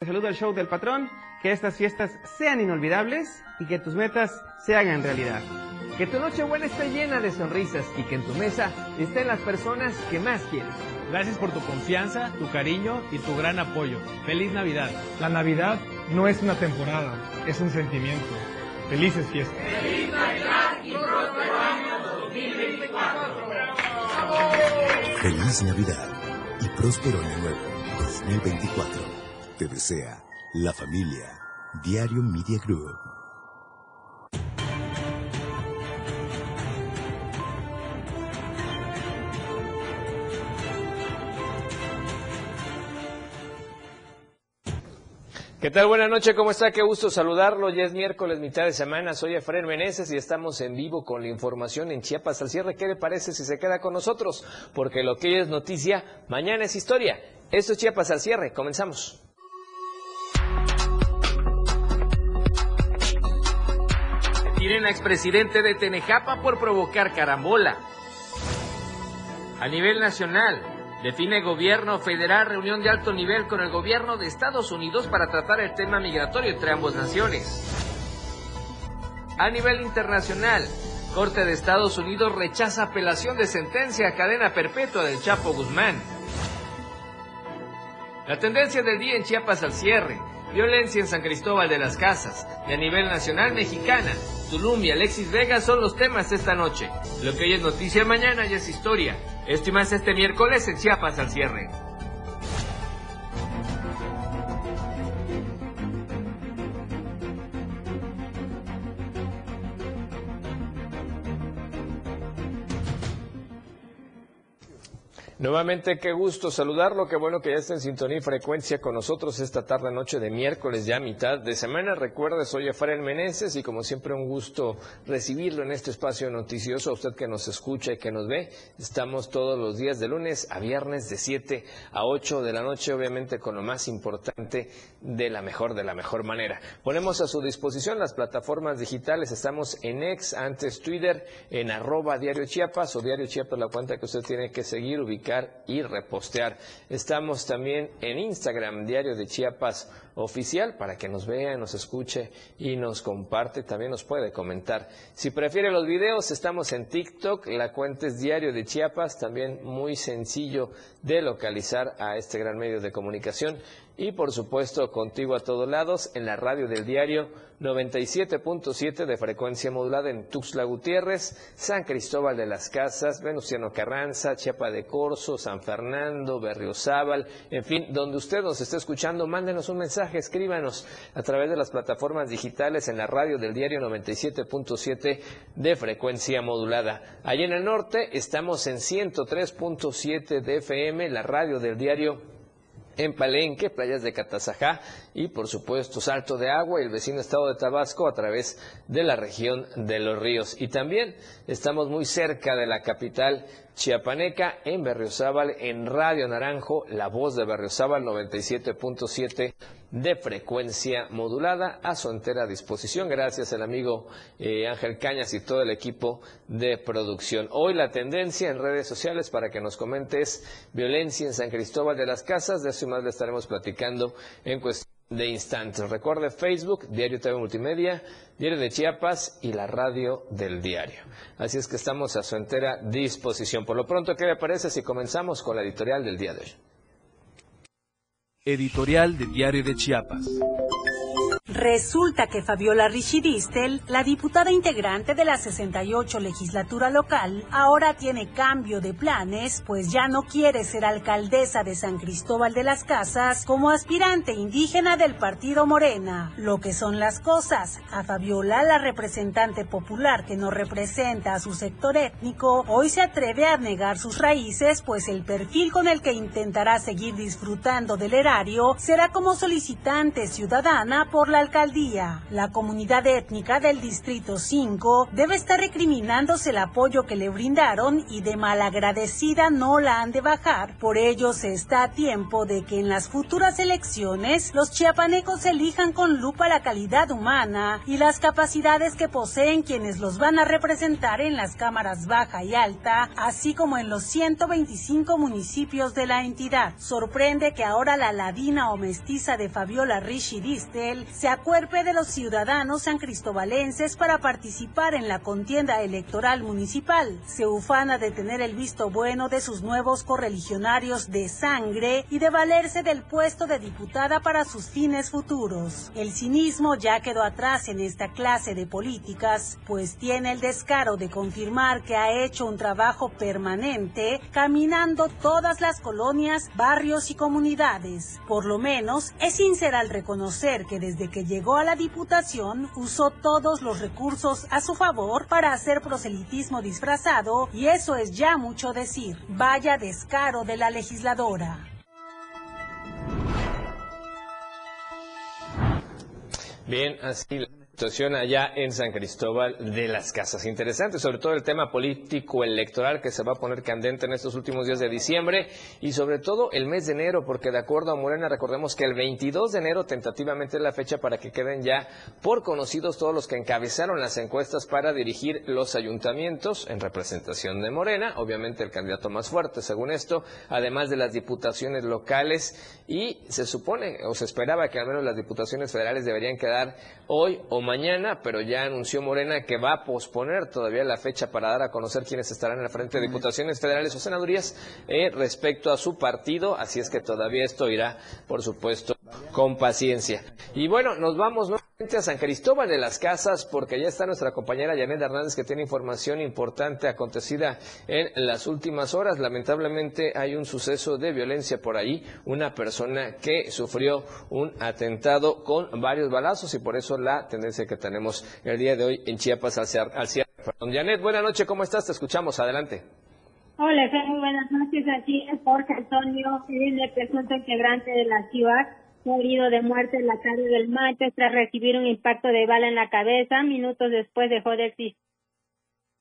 Te saludo al show del patrón, que estas fiestas sean inolvidables y que tus metas se hagan realidad. Que tu noche buena esté llena de sonrisas y que en tu mesa estén las personas que más quieres. Gracias por tu confianza, tu cariño y tu gran apoyo. Feliz Navidad. La Navidad no es una temporada, es un sentimiento. Felices fiestas. Feliz Navidad y próspero año 2024. Feliz Navidad y próspero año nuevo 2024. Te desea la familia Diario Media Group. ¿Qué tal? Buenas noches, ¿cómo está? Qué gusto saludarlo. Ya es miércoles, mitad de semana. Soy Efraín Meneses y estamos en vivo con la información en Chiapas al cierre. ¿Qué le parece si se queda con nosotros? Porque lo que hoy es noticia, mañana es historia. Esto es Chiapas al cierre. Comenzamos. Tienen a expresidente de Tenejapa por provocar carambola. A nivel nacional, define gobierno federal reunión de alto nivel con el gobierno de Estados Unidos para tratar el tema migratorio entre ambas naciones. A nivel internacional, Corte de Estados Unidos rechaza apelación de sentencia a cadena perpetua del Chapo Guzmán. La tendencia del día en Chiapas al cierre. Violencia en San Cristóbal de las Casas. Y a nivel nacional mexicana. Tulum y Alexis Vega son los temas esta noche. Lo que hoy es noticia, mañana ya es historia. Esto este miércoles en Chiapas al cierre. Nuevamente, qué gusto saludarlo, qué bueno que ya está en sintonía y frecuencia con nosotros esta tarde noche de miércoles, ya mitad de semana. Recuerde, soy Efraín Meneses y como siempre un gusto recibirlo en este espacio noticioso, a usted que nos escucha y que nos ve. Estamos todos los días de lunes a viernes de 7 a 8 de la noche, obviamente con lo más importante de la mejor, de la mejor manera. Ponemos a su disposición las plataformas digitales, estamos en ex, antes Twitter, en arroba Diario Chiapas o Diario Chiapas, la cuenta que usted tiene que seguir, ubicar y repostear. Estamos también en Instagram, Diario de Chiapas Oficial, para que nos vea, nos escuche y nos comparte. También nos puede comentar. Si prefiere los videos, estamos en TikTok. La cuenta es Diario de Chiapas, también muy sencillo de localizar a este gran medio de comunicación y por supuesto contigo a todos lados en la radio del diario 97.7 de frecuencia modulada en Tuxtla Gutiérrez, San Cristóbal de las Casas, Venustiano Carranza, Chiapa de Corzo, San Fernando, Berriozábal, en fin, donde usted nos esté escuchando, mándenos un mensaje, escríbanos a través de las plataformas digitales en la radio del diario 97.7 de frecuencia modulada. Allí en el norte estamos en 103.7 de FM, la radio del diario en Palenque, playas de Catazajá y por supuesto Salto de Agua y el vecino estado de Tabasco a través de la región de los ríos. Y también estamos muy cerca de la capital chiapaneca en Berriozábal, en Radio Naranjo, la voz de Berriozábal 97.7 de frecuencia modulada a su entera disposición. Gracias al amigo eh, Ángel Cañas y todo el equipo de producción. Hoy la tendencia en redes sociales para que nos comentes violencia en San Cristóbal de las Casas. De eso y más le estaremos platicando en cuestión de instantes. Recuerde Facebook, Diario TV Multimedia, Diario de Chiapas y la radio del diario. Así es que estamos a su entera disposición. Por lo pronto, ¿qué le parece si comenzamos con la editorial del día de hoy? Editorial de Diario de Chiapas. Resulta que Fabiola Richidistel, la diputada integrante de la 68 legislatura local, ahora tiene cambio de planes, pues ya no quiere ser alcaldesa de San Cristóbal de las Casas como aspirante indígena del partido Morena. Lo que son las cosas, a Fabiola, la representante popular que no representa a su sector étnico, hoy se atreve a negar sus raíces, pues el perfil con el que intentará seguir disfrutando del erario será como solicitante ciudadana por la alcaldía. La comunidad étnica del Distrito 5 debe estar recriminándose el apoyo que le brindaron y de malagradecida no la han de bajar. Por ello se está a tiempo de que en las futuras elecciones los chiapanecos elijan con lupa la calidad humana y las capacidades que poseen quienes los van a representar en las cámaras baja y alta, así como en los 125 municipios de la entidad. Sorprende que ahora la ladina o mestiza de Fabiola Rishi Distel se acuerpe de los ciudadanos san cristobalenses para participar en la contienda electoral municipal. Se ufana de tener el visto bueno de sus nuevos correligionarios de sangre y de valerse del puesto de diputada para sus fines futuros. El cinismo ya quedó atrás en esta clase de políticas, pues tiene el descaro de confirmar que ha hecho un trabajo permanente caminando todas las colonias, barrios y comunidades. Por lo menos es sincera al reconocer que desde que llegó a la diputación usó todos los recursos a su favor para hacer proselitismo disfrazado y eso es ya mucho decir. Vaya descaro de la legisladora. Bien, así situación allá en San Cristóbal de las Casas. Interesante, sobre todo el tema político electoral que se va a poner candente en estos últimos días de diciembre y sobre todo el mes de enero, porque de acuerdo a Morena recordemos que el 22 de enero tentativamente es la fecha para que queden ya por conocidos todos los que encabezaron las encuestas para dirigir los ayuntamientos en representación de Morena, obviamente el candidato más fuerte según esto, además de las diputaciones locales y se supone o se esperaba que al menos las diputaciones federales deberían quedar hoy o mañana, pero ya anunció Morena que va a posponer todavía la fecha para dar a conocer quiénes estarán en la frente de diputaciones federales o senadurías eh, respecto a su partido, así es que todavía esto irá, por supuesto, con paciencia. Y bueno, nos vamos nuevamente a San Cristóbal de las Casas porque ya está nuestra compañera Janet Hernández que tiene información importante acontecida en las últimas horas. Lamentablemente hay un suceso de violencia por ahí, una persona que sufrió un atentado con varios balazos y por eso la tendencia que tenemos el día de hoy en Chiapas al cierre. Al Janet, buenas noches, ¿cómo estás? Te escuchamos, adelante. Hola, muy buenas noches. Aquí es Jorge Antonio, el presunto integrante de la ciudad fue de muerte en la tarde del martes tras recibir un impacto de bala en la cabeza. Minutos después dejó de existir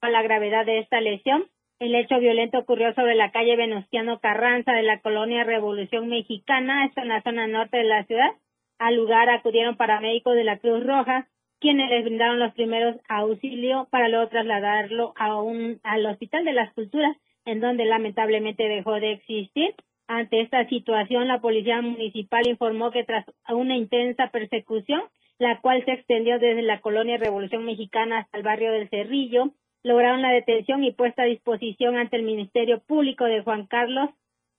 la gravedad de esta lesión. El hecho violento ocurrió sobre la calle Venustiano Carranza de la colonia Revolución Mexicana, esto en la zona norte de la ciudad. Al lugar acudieron paramédicos de la Cruz Roja, quienes les brindaron los primeros auxilios para luego trasladarlo a un, al Hospital de las Culturas, en donde lamentablemente dejó de existir. Ante esta situación, la Policía Municipal informó que tras una intensa persecución, la cual se extendió desde la colonia Revolución Mexicana hasta el barrio del Cerrillo, lograron la detención y puesta a disposición ante el Ministerio Público de Juan Carlos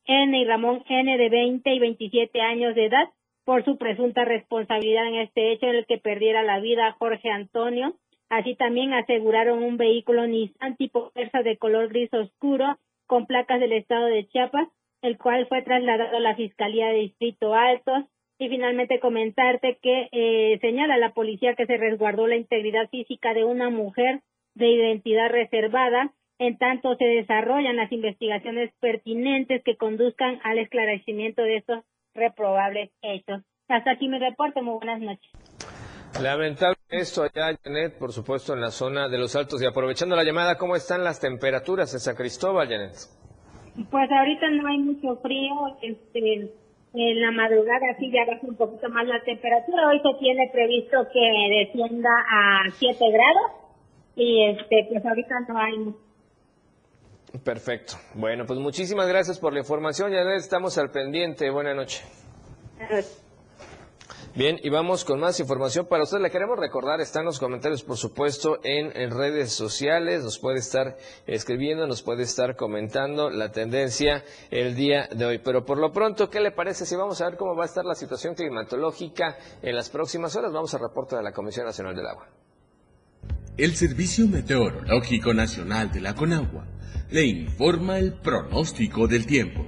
N. y Ramón N. de 20 y 27 años de edad por su presunta responsabilidad en este hecho en el que perdiera la vida Jorge Antonio. Así también aseguraron un vehículo Nissan tipo Versa de color gris oscuro con placas del estado de Chiapas el cual fue trasladado a la Fiscalía de Distrito Altos. Y finalmente comentarte que eh, señala la policía que se resguardó la integridad física de una mujer de identidad reservada, en tanto se desarrollan las investigaciones pertinentes que conduzcan al esclarecimiento de estos reprobables hechos. Hasta aquí mi reporte, muy buenas noches. Lamentable esto allá, Janet, por supuesto, en la zona de los Altos. Y aprovechando la llamada, ¿cómo están las temperaturas en San Cristóbal, Janet? Pues ahorita no hay mucho frío, este, en la madrugada sí ya baja un poquito más la temperatura. Hoy se tiene previsto que descienda a 7 grados y este, pues ahorita no hay. Perfecto. Bueno, pues muchísimas gracias por la información. Ya estamos al pendiente. Buenas noches. Bien, y vamos con más información para ustedes. Le queremos recordar, están los comentarios, por supuesto, en, redes sociales. Nos puede estar escribiendo, nos puede estar comentando la tendencia el día de hoy. Pero por lo pronto, ¿qué le parece si vamos a ver cómo va a estar la situación climatológica en las próximas horas? Vamos al reporte de la Comisión Nacional del Agua. El Servicio Meteorológico Nacional de la Conagua le informa el pronóstico del tiempo.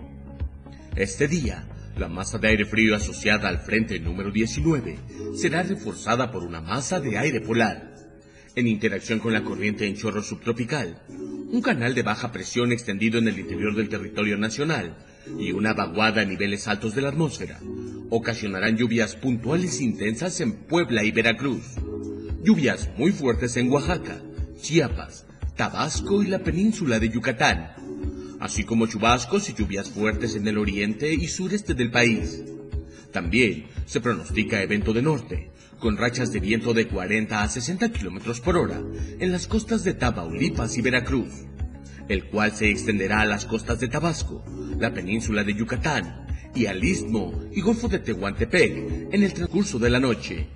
Este día la masa de aire frío asociada al frente número 19 será reforzada por una masa de aire polar. En interacción con la corriente en chorro subtropical, un canal de baja presión extendido en el interior del territorio nacional y una vaguada a niveles altos de la atmósfera ocasionarán lluvias puntuales intensas en Puebla y Veracruz. Lluvias muy fuertes en Oaxaca, Chiapas, Tabasco y la península de Yucatán, así como chubascos y lluvias fuertes en el oriente y sureste del país. También se pronostica evento de norte, con rachas de viento de 40 a 60 kilómetros por hora en las costas de Tamaulipas y Veracruz el cual se extenderá a las costas de Tabasco, la península de Yucatán y al istmo y golfo de Tehuantepec en el transcurso de la noche.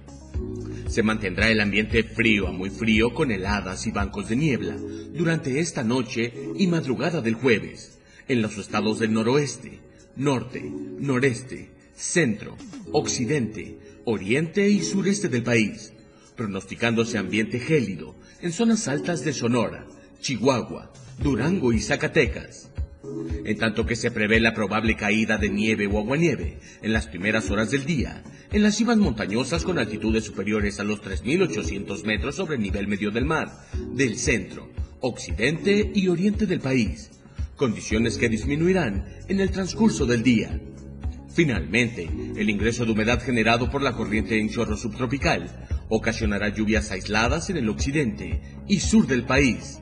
Se mantendrá el ambiente frío a muy frío con heladas y bancos de niebla durante esta noche y madrugada del jueves en los estados del noroeste, norte, noreste, centro, occidente, oriente y sureste del país, pronosticándose ambiente gélido en zonas altas de Sonora, Chihuahua, Durango y Zacatecas. En tanto que se prevé la probable caída de nieve o aguanieve en las primeras horas del día, en las cimas montañosas con altitudes superiores a los 3.800 metros sobre el nivel medio del mar, del centro, occidente y oriente del país, condiciones que disminuirán en el transcurso del día. Finalmente, el ingreso de humedad generado por la corriente en chorro subtropical ocasionará lluvias aisladas en el occidente y sur del país,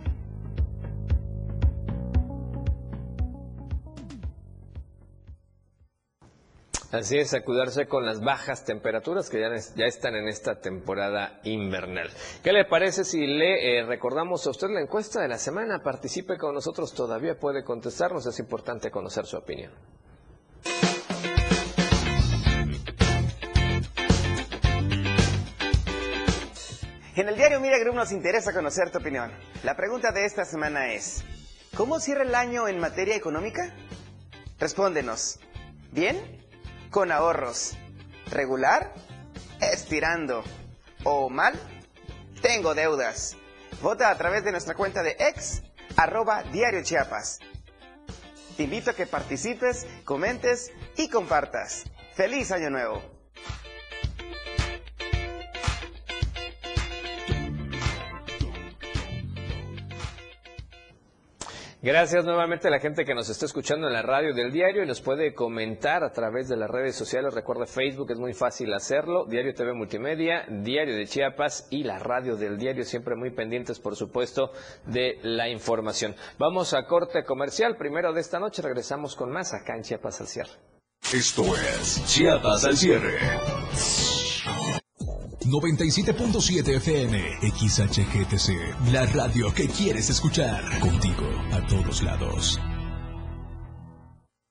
Así es, acudarse con las bajas temperaturas que ya, ya, están en esta temporada invernal. ¿Qué le parece si le eh, recordamos a usted la encuesta de la semana? Participe con nosotros, todavía puede contestarnos, es importante conocer su opinión. En el diario Mira Group nos interesa conocer tu opinión. La pregunta de esta semana es, ¿cómo cierra el año en materia económica? Respóndenos. ¿Bien? Con ahorros. ¿Regular? Estirando. ¿O mal? Tengo deudas. Vota a través de nuestra cuenta de ex, arroba diario Chiapas. Te invito a que participes, comentes y compartas. ¡Feliz Año Nuevo! Gracias nuevamente a la gente que nos está escuchando en la radio del diario y nos puede comentar a través de las redes sociales. Recuerde Facebook, es muy fácil hacerlo. Diario TV Multimedia, Diario de Chiapas y la radio del diario, siempre muy pendientes, por supuesto, de la información. Vamos a corte comercial. Primero de esta noche regresamos con más acá en Chiapas al cierre. Esto es Chiapas al cierre. 97.7 FM, XHGTC, la radio que quieres escuchar. Contigo, a todos lados.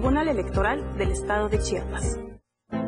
Tribunal Electoral del Estado de Chiapas.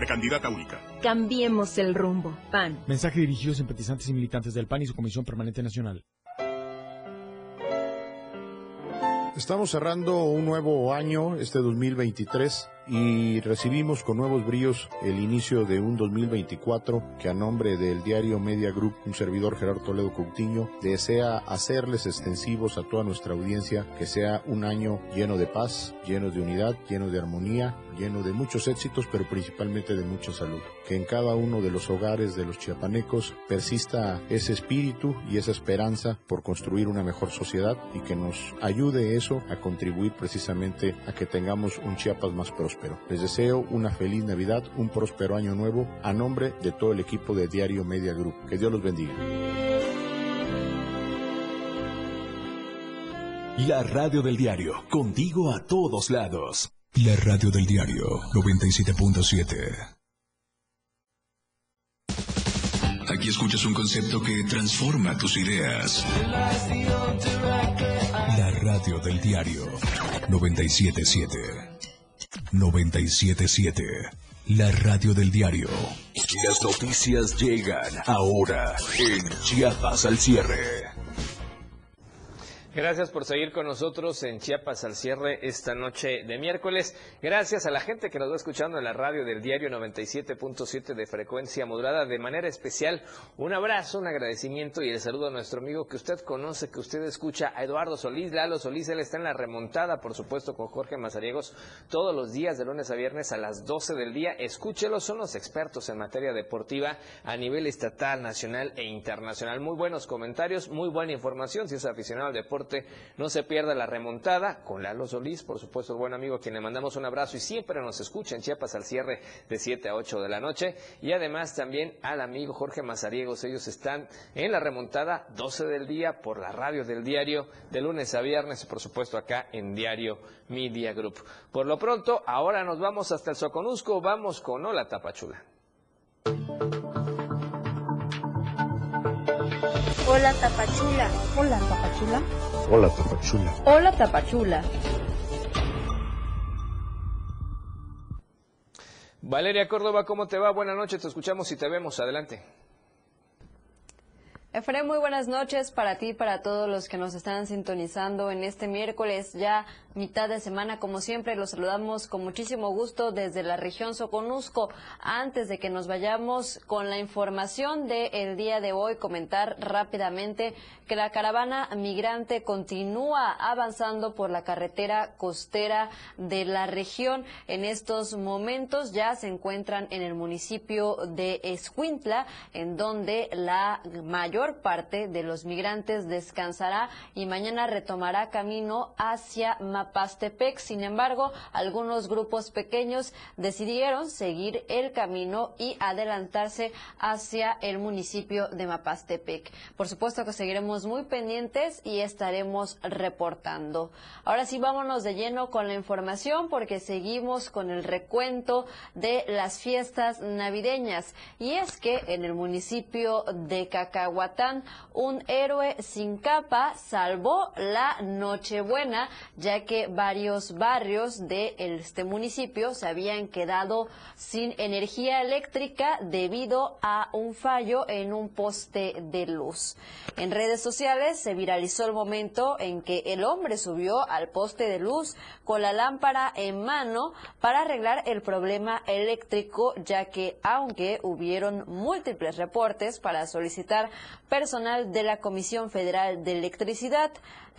Precandidata única. Cambiemos el rumbo. PAN. Mensaje dirigido a simpatizantes y militantes del PAN y su Comisión Permanente Nacional. Estamos cerrando un nuevo año, este 2023, y recibimos con nuevos bríos el inicio de un 2024 que a nombre del diario Media Group, un servidor Gerardo Toledo Coutinho, desea hacerles extensivos a toda nuestra audiencia que sea un año lleno de paz, lleno de unidad, lleno de armonía, lleno de muchos éxitos, pero principalmente de mucha salud. Que en cada uno de los hogares de los chiapanecos persista ese espíritu y esa esperanza por construir una mejor sociedad y que nos ayude eso a contribuir precisamente a que tengamos un Chiapas más próspero. Les deseo una feliz Navidad, un próspero año nuevo a nombre de todo el equipo de Diario Media Group. Que Dios los bendiga. La radio del diario, contigo a todos lados. La radio del diario 97.7. Aquí escuchas un concepto que transforma tus ideas. La radio del diario 977. 977. La radio del diario. Las noticias llegan ahora en Chiapas al cierre. Gracias por seguir con nosotros en Chiapas al cierre esta noche de miércoles. Gracias a la gente que nos va escuchando en la radio del diario 97.7 de frecuencia modulada. De manera especial, un abrazo, un agradecimiento y el saludo a nuestro amigo que usted conoce, que usted escucha, a Eduardo Solís. Lalo Solís, él está en la remontada, por supuesto, con Jorge Mazariegos todos los días de lunes a viernes a las 12 del día. Escúchelo, son los expertos en materia deportiva a nivel estatal, nacional e internacional. Muy buenos comentarios, muy buena información si es aficionado al deporte no se pierda la remontada con Lalo Solís, por supuesto, el buen amigo a quien le mandamos un abrazo y siempre nos escucha en Chiapas al cierre de 7 a 8 de la noche. Y además también al amigo Jorge Mazariegos. Ellos están en la remontada 12 del día por la radio del diario de lunes a viernes, por supuesto acá en Diario Media Group. Por lo pronto, ahora nos vamos hasta el Soconusco, vamos con Hola Tapachula. Hola Tapachula. Hola Tapachula. Hola Tapachula. Hola Tapachula. Valeria Córdoba, ¿cómo te va? Buenas noches, te escuchamos y te vemos. Adelante. Efraín, muy buenas noches para ti y para todos los que nos están sintonizando en este miércoles, ya mitad de semana. Como siempre, los saludamos con muchísimo gusto desde la región Soconusco. Antes de que nos vayamos con la información del día de hoy, comentar rápidamente que la caravana migrante continúa avanzando por la carretera costera de la región. En estos momentos ya se encuentran en el municipio de Escuintla, en donde la mayor parte de los migrantes descansará y mañana retomará camino hacia Mapastepec. Sin embargo, algunos grupos pequeños decidieron seguir el camino y adelantarse hacia el municipio de Mapastepec. Por supuesto que seguiremos muy pendientes y estaremos reportando. Ahora sí, vámonos de lleno con la información porque seguimos con el recuento de las fiestas navideñas. Y es que en el municipio de Cacahuatán, un héroe sin capa salvó la Nochebuena, ya que varios barrios de este municipio se habían quedado sin energía eléctrica debido a un fallo en un poste de luz. En redes sociales se viralizó el momento en que el hombre subió al poste de luz con la lámpara en mano para arreglar el problema eléctrico, ya que aunque hubieron múltiples reportes para solicitar personal de la Comisión Federal de Electricidad,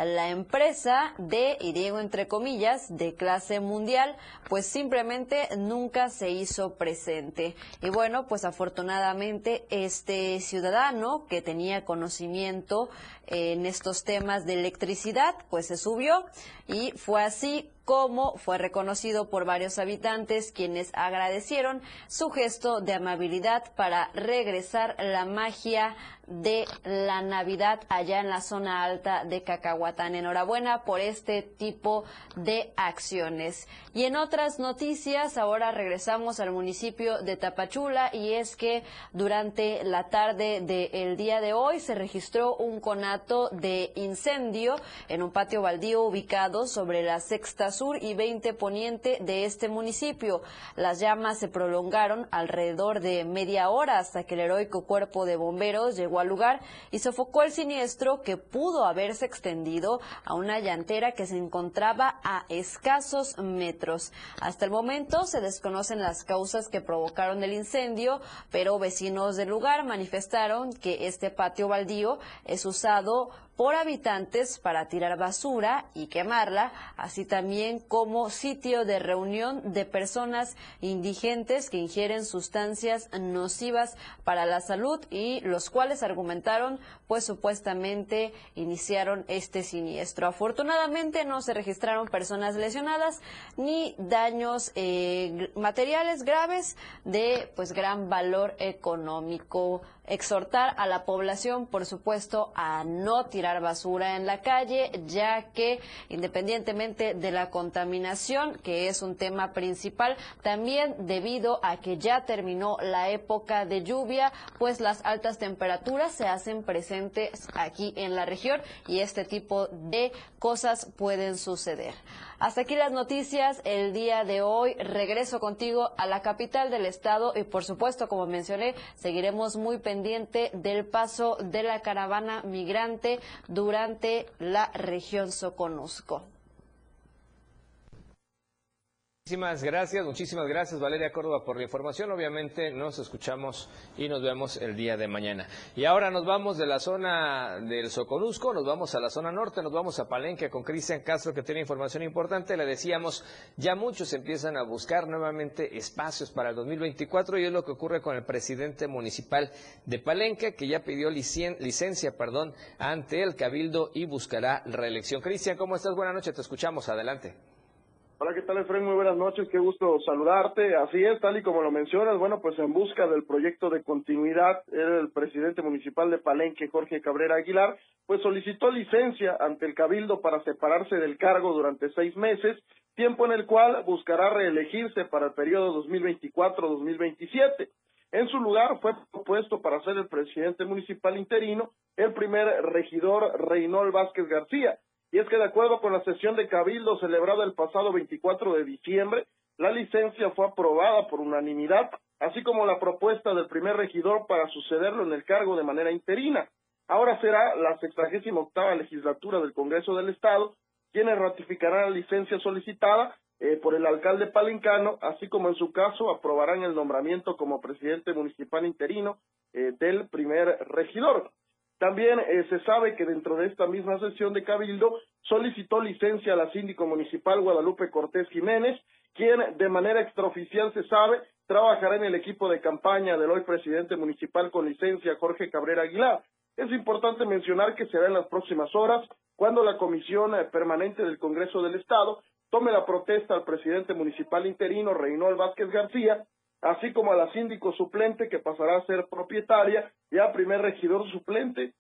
la empresa de, y digo entre comillas, de clase mundial, pues simplemente nunca se hizo presente. Y bueno, pues afortunadamente este ciudadano que tenía conocimiento en estos temas de electricidad, pues se subió y fue así como fue reconocido por varios habitantes quienes agradecieron su gesto de amabilidad para regresar la magia de la Navidad allá en la zona alta de Cacahuatán. Enhorabuena por este tipo de acciones. Y en otras noticias, ahora regresamos al municipio de Tapachula y es que durante la tarde del día de hoy se registró un conato de incendio en un patio baldío ubicado sobre la sexta sur y 20 poniente de este municipio. Las llamas se prolongaron alrededor de media hora hasta que el heroico cuerpo de bomberos llegó al lugar y sofocó el siniestro que pudo haberse extendido a una llantera que se encontraba a escasos metros. Hasta el momento se desconocen las causas que provocaron el incendio, pero vecinos del lugar manifestaron que este patio baldío es usado por habitantes para tirar basura y quemarla, así también como sitio de reunión de personas indigentes que ingieren sustancias nocivas para la salud y los cuales argumentaron pues supuestamente iniciaron este siniestro. Afortunadamente no se registraron personas lesionadas ni daños eh, materiales graves de pues gran valor económico exhortar a la población, por supuesto, a no tirar basura en la calle, ya que independientemente de la contaminación, que es un tema principal, también debido a que ya terminó la época de lluvia, pues las altas temperaturas se hacen presentes aquí en la región y este tipo de cosas pueden suceder. Hasta aquí las noticias el día de hoy. Regreso contigo a la capital del estado y por supuesto, como mencioné, seguiremos muy pendiente del paso de la caravana migrante durante la región Soconusco. Muchísimas gracias, muchísimas gracias Valeria Córdoba por la información. Obviamente nos escuchamos y nos vemos el día de mañana. Y ahora nos vamos de la zona del Soconusco, nos vamos a la zona norte, nos vamos a Palenque con Cristian Castro que tiene información importante. Le decíamos, ya muchos empiezan a buscar nuevamente espacios para el 2024 y es lo que ocurre con el presidente municipal de Palenque que ya pidió licencia perdón, ante el Cabildo y buscará reelección. Cristian, ¿cómo estás? Buenas noches, te escuchamos. Adelante. Hola, ¿qué tal, Efraín? Muy buenas noches, qué gusto saludarte. Así es, tal y como lo mencionas, bueno, pues en busca del proyecto de continuidad, el presidente municipal de Palenque, Jorge Cabrera Aguilar, pues solicitó licencia ante el Cabildo para separarse del cargo durante seis meses, tiempo en el cual buscará reelegirse para el periodo 2024-2027. En su lugar fue propuesto para ser el presidente municipal interino el primer regidor Reynol Vázquez García, y es que de acuerdo con la sesión de Cabildo celebrada el pasado 24 de diciembre, la licencia fue aprobada por unanimidad, así como la propuesta del primer regidor para sucederlo en el cargo de manera interina. Ahora será la 68 legislatura del Congreso del Estado quienes ratificarán la licencia solicitada eh, por el alcalde palencano, así como en su caso aprobarán el nombramiento como presidente municipal interino eh, del primer regidor. También eh, se sabe que dentro de esta misma sesión de Cabildo solicitó licencia a la síndico municipal Guadalupe Cortés Jiménez, quien de manera extraoficial se sabe trabajará en el equipo de campaña del hoy presidente municipal con licencia Jorge Cabrera Aguilar. Es importante mencionar que será en las próximas horas cuando la Comisión eh, Permanente del Congreso del Estado tome la protesta al presidente municipal interino Reynold Vázquez García así como a la síndico suplente que pasará a ser propietaria y al primer regidor suplente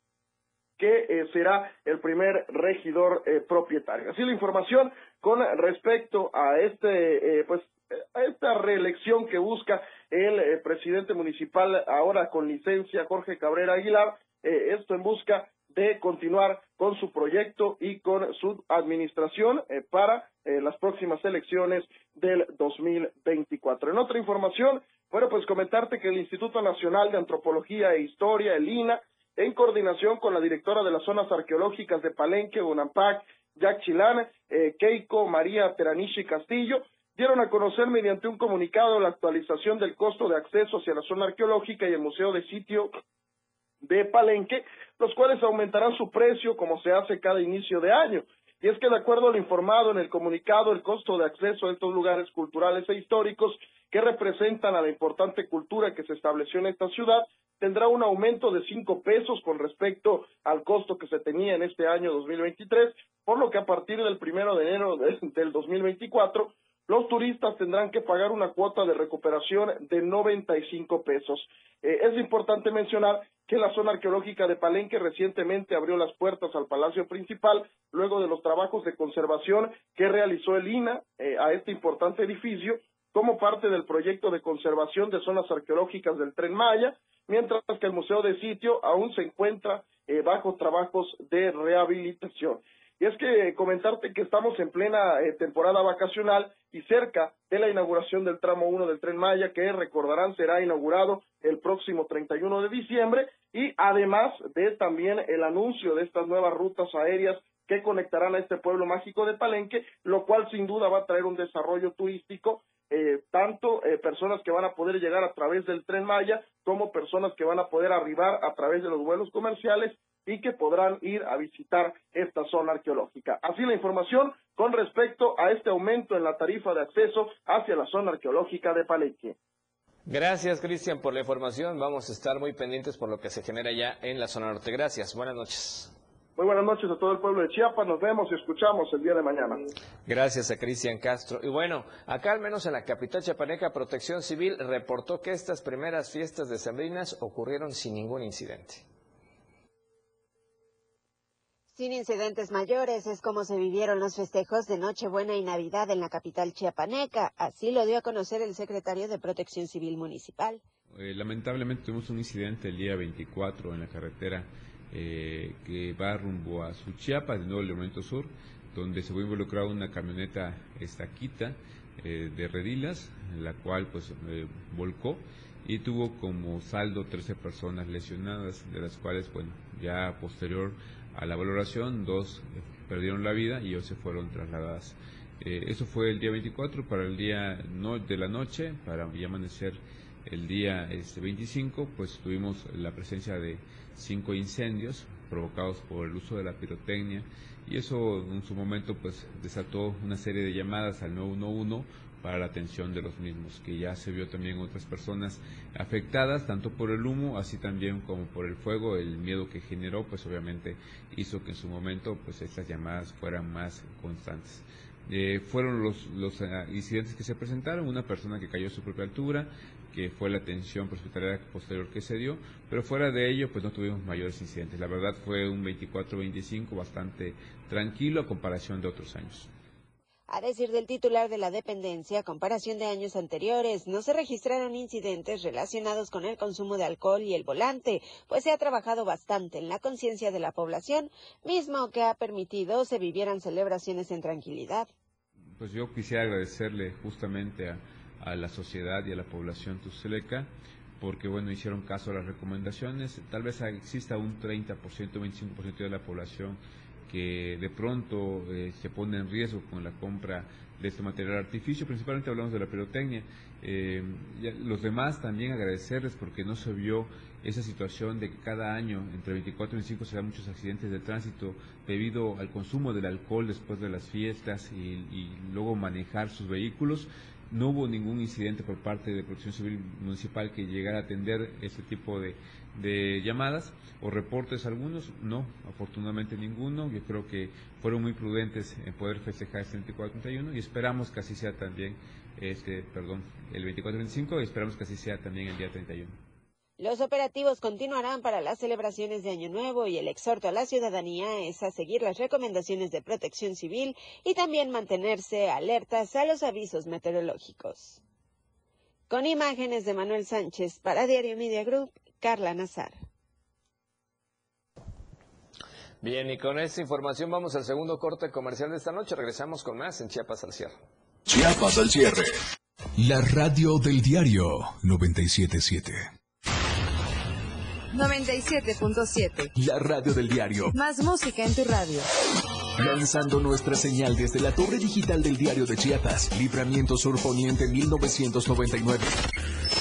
que eh, será el primer regidor eh, propietario. Así la información con respecto a este eh, pues a esta reelección que busca el presidente municipal ahora con licencia Jorge Cabrera Aguilar, esto en busca de continuar con su proyecto y con su administración eh, para eh, las próximas elecciones del 2024. En otra información, bueno, pues comentarte que el Instituto Nacional de Antropología e Historia, el INA, en coordinación con la directora de las zonas arqueológicas de Palenque, Bonampac, Jack Chilán, eh, Keiko María Teranishi Castillo, dieron a conocer mediante un comunicado la actualización del costo de acceso hacia la zona arqueológica y el Museo de Sitio de Palenque, los cuales aumentarán su precio como se hace cada inicio de año. Y es que de acuerdo al informado en el comunicado, el costo de acceso a estos lugares culturales e históricos que representan a la importante cultura que se estableció en esta ciudad tendrá un aumento de cinco pesos con respecto al costo que se tenía en este año 2023, por lo que a partir del primero de enero del 2024 los turistas tendrán que pagar una cuota de recuperación de 95 pesos. Eh, es importante mencionar que la zona arqueológica de Palenque recientemente abrió las puertas al Palacio Principal luego de los trabajos de conservación que realizó el INA eh, a este importante edificio como parte del proyecto de conservación de zonas arqueológicas del Tren Maya, mientras que el Museo de Sitio aún se encuentra eh, bajo trabajos de rehabilitación. Y es que comentarte que estamos en plena eh, temporada vacacional y cerca de la inauguración del tramo 1 del Tren Maya, que recordarán será inaugurado el próximo 31 de diciembre, y además de también el anuncio de estas nuevas rutas aéreas que conectarán a este pueblo mágico de Palenque, lo cual sin duda va a traer un desarrollo turístico eh, tanto eh, personas que van a poder llegar a través del tren Maya como personas que van a poder arribar a través de los vuelos comerciales y que podrán ir a visitar esta zona arqueológica. Así la información con respecto a este aumento en la tarifa de acceso hacia la zona arqueológica de Palenque. Gracias, Cristian, por la información. Vamos a estar muy pendientes por lo que se genera ya en la zona norte. Gracias. Buenas noches. Muy buenas noches a todo el pueblo de Chiapas. Nos vemos y escuchamos el día de mañana. Gracias a Cristian Castro. Y bueno, acá al menos en la capital chiapaneca, Protección Civil reportó que estas primeras fiestas de Sembrinas ocurrieron sin ningún incidente. Sin incidentes mayores es como se vivieron los festejos de Nochebuena y Navidad en la capital chiapaneca. Así lo dio a conocer el secretario de Protección Civil Municipal. Eh, lamentablemente tuvimos un incidente el día 24 en la carretera eh, que va rumbo a Suchiapa, de nuevo Elemento Sur, donde se fue involucrada una camioneta estaquita eh, de Redilas, la cual pues volcó y tuvo como saldo 13 personas lesionadas, de las cuales, bueno, ya posterior a la valoración, dos perdieron la vida y dos se fueron trasladadas. Eh, eso fue el día 24, para el día no, de la noche, para ya amanecer el día este, 25, pues tuvimos la presencia de cinco incendios provocados por el uso de la pirotecnia y eso en su momento pues desató una serie de llamadas al 911 para la atención de los mismos, que ya se vio también otras personas afectadas, tanto por el humo, así también como por el fuego, el miedo que generó, pues obviamente hizo que en su momento pues estas llamadas fueran más constantes. Eh, fueron los, los eh, incidentes que se presentaron, una persona que cayó a su propia altura, que fue la atención hospitalaria posterior que se dio, pero fuera de ello pues no tuvimos mayores incidentes. La verdad fue un 24-25 bastante tranquilo a comparación de otros años. A decir del titular de la dependencia, a comparación de años anteriores, no se registraron incidentes relacionados con el consumo de alcohol y el volante, pues se ha trabajado bastante en la conciencia de la población, mismo que ha permitido se vivieran celebraciones en tranquilidad. Pues yo quisiera agradecerle justamente a, la sociedad y a la población tusleca porque bueno, hicieron caso a las recomendaciones. Tal vez exista un 30%, 25% de la población que de pronto eh, se pone en riesgo con la compra de este material artificio, principalmente hablamos de la pirotecnia. Eh, los demás también agradecerles porque no se vio esa situación de que cada año, entre 24 y 25, se dan muchos accidentes de tránsito debido al consumo del alcohol después de las fiestas y, y luego manejar sus vehículos. No hubo ningún incidente por parte de Protección Civil Municipal que llegara a atender ese tipo de, de llamadas o reportes algunos, no, afortunadamente ninguno. Yo creo que fueron muy prudentes en poder festejar este 24-31 y esperamos que así sea también, este, perdón, el 24-25 y esperamos que así sea también el día 31. Los operativos continuarán para las celebraciones de Año Nuevo y el exhorto a la ciudadanía es a seguir las recomendaciones de protección civil y también mantenerse alertas a los avisos meteorológicos. Con imágenes de Manuel Sánchez para Diario Media Group, Carla Nazar. Bien, y con esta información vamos al segundo corte comercial de esta noche. Regresamos con más en Chiapas al cierre. Chiapas al cierre. La radio del diario 977. 97.7. La radio del diario. Más música en tu radio. Lanzando nuestra señal desde la torre digital del diario de Chiapas, Libramiento Sur Poniente 1999.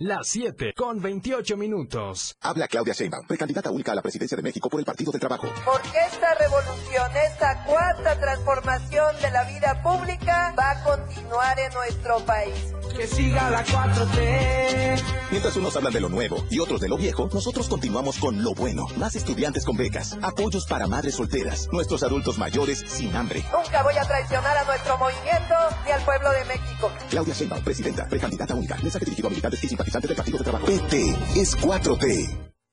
Las 7 con 28 minutos. Habla Claudia Sheinbaum, precandidata única a la presidencia de México por el Partido del Trabajo. Porque esta revolución, esta cuarta transformación de la vida pública va a continuar en nuestro país. Que siga la 4T. Mientras unos hablan de lo nuevo y otros de lo viejo, nosotros continuamos con lo bueno. Más estudiantes con becas, apoyos para madres solteras, nuestros adultos mayores sin hambre. Nunca voy a traicionar a nuestro movimiento ni al pueblo de México. Claudia Sheinbaum, presidenta, precandidata única. Mensaje dirigido a militantes y simpatizantes del Partido de Trabajo. PT es 4T.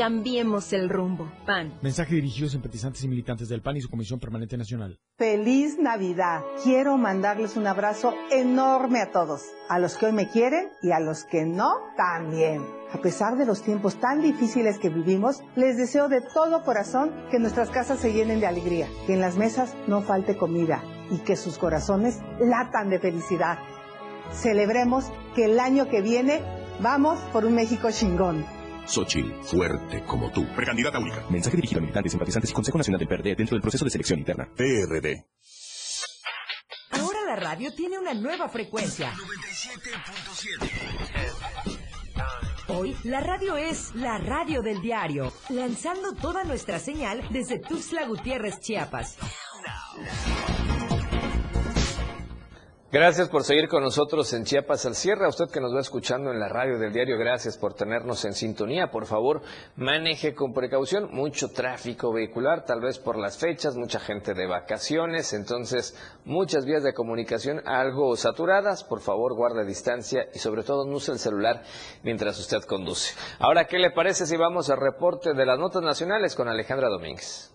Cambiemos el rumbo. PAN. Mensaje dirigido a simpatizantes y militantes del PAN y su Comisión Permanente Nacional. Feliz Navidad. Quiero mandarles un abrazo enorme a todos. A los que hoy me quieren y a los que no también. A pesar de los tiempos tan difíciles que vivimos, les deseo de todo corazón que nuestras casas se llenen de alegría, que en las mesas no falte comida y que sus corazones latan de felicidad. Celebremos que el año que viene vamos por un México chingón. Xochitl, fuerte como tú. Precandidata única. Mensaje dirigido a militantes, simpatizantes y Consejo Nacional del PRD dentro del proceso de selección interna. PRD. Ahora la radio tiene una nueva frecuencia. 97.7. Hoy la radio es la radio del diario, lanzando toda nuestra señal desde Tuxtla Gutiérrez, Chiapas. Gracias por seguir con nosotros en Chiapas al cierre. A usted que nos va escuchando en la radio del diario, gracias por tenernos en sintonía. Por favor, maneje con precaución. Mucho tráfico vehicular, tal vez por las fechas, mucha gente de vacaciones, entonces muchas vías de comunicación algo saturadas. Por favor, guarde distancia y sobre todo no use el celular mientras usted conduce. Ahora, ¿qué le parece si vamos al reporte de las notas nacionales con Alejandra Domínguez?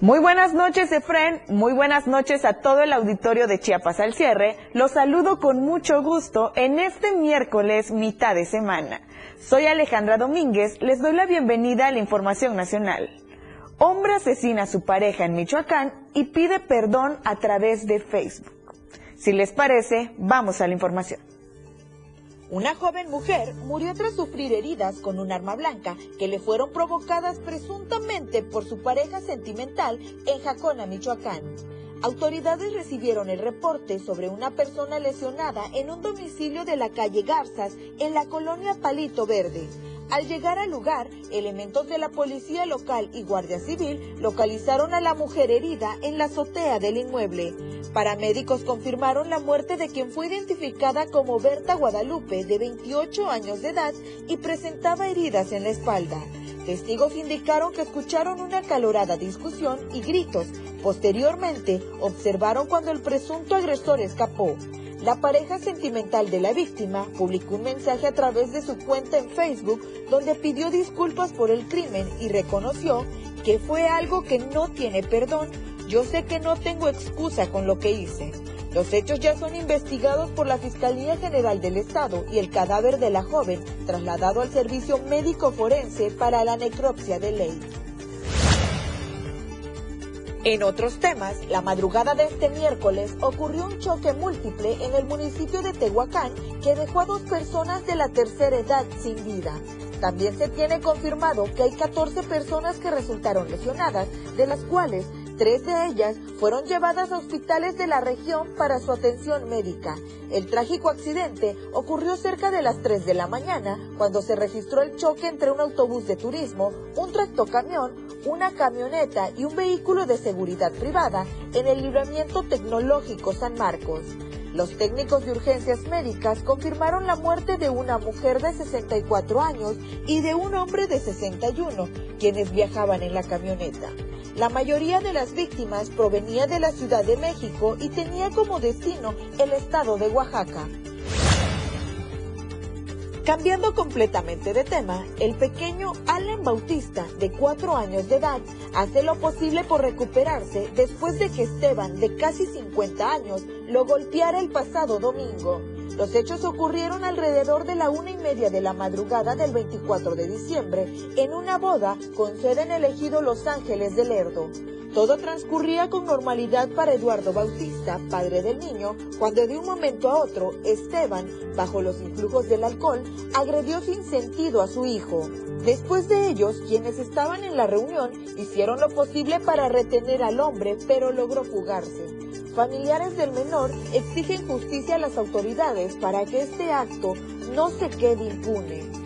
Muy buenas noches, Efren. Muy buenas noches a todo el auditorio de Chiapas al cierre. Los saludo con mucho gusto en este miércoles mitad de semana. Soy Alejandra Domínguez. Les doy la bienvenida a la información nacional. Hombre asesina a su pareja en Michoacán y pide perdón a través de Facebook. Si les parece, vamos a la información. Una joven mujer murió tras sufrir heridas con un arma blanca que le fueron provocadas presuntamente por su pareja sentimental en Jacona, Michoacán. Autoridades recibieron el reporte sobre una persona lesionada en un domicilio de la calle Garzas, en la colonia Palito Verde. Al llegar al lugar, elementos de la policía local y guardia civil localizaron a la mujer herida en la azotea del inmueble. Paramédicos confirmaron la muerte de quien fue identificada como Berta Guadalupe, de 28 años de edad, y presentaba heridas en la espalda. Testigos indicaron que escucharon una acalorada discusión y gritos. Posteriormente, observaron cuando el presunto agresor escapó. La pareja sentimental de la víctima publicó un mensaje a través de su cuenta en Facebook donde pidió disculpas por el crimen y reconoció que fue algo que no tiene perdón. Yo sé que no tengo excusa con lo que hice. Los hechos ya son investigados por la Fiscalía General del Estado y el cadáver de la joven trasladado al servicio médico forense para la necropsia de ley. En otros temas, la madrugada de este miércoles ocurrió un choque múltiple en el municipio de Tehuacán que dejó a dos personas de la tercera edad sin vida. También se tiene confirmado que hay 14 personas que resultaron lesionadas, de las cuales Tres de ellas fueron llevadas a hospitales de la región para su atención médica. El trágico accidente ocurrió cerca de las 3 de la mañana, cuando se registró el choque entre un autobús de turismo, un tractocamión, una camioneta y un vehículo de seguridad privada en el libramiento tecnológico San Marcos. Los técnicos de urgencias médicas confirmaron la muerte de una mujer de 64 años y de un hombre de 61, quienes viajaban en la camioneta. La mayoría de las víctimas provenía de la Ciudad de México y tenía como destino el estado de Oaxaca. Cambiando completamente de tema, el pequeño Alan Bautista, de cuatro años de edad, hace lo posible por recuperarse después de que Esteban, de casi 50 años, lo golpeara el pasado domingo. Los hechos ocurrieron alrededor de la una y media de la madrugada del 24 de diciembre en una boda con sede en el ejido Los Ángeles de Lerdo. Todo transcurría con normalidad para Eduardo Bautista, padre del niño, cuando de un momento a otro Esteban, bajo los influjos del alcohol, agredió sin sentido a su hijo. Después de ellos, quienes estaban en la reunión hicieron lo posible para retener al hombre, pero logró fugarse. Familiares del menor exigen justicia a las autoridades para que este acto no se quede impune.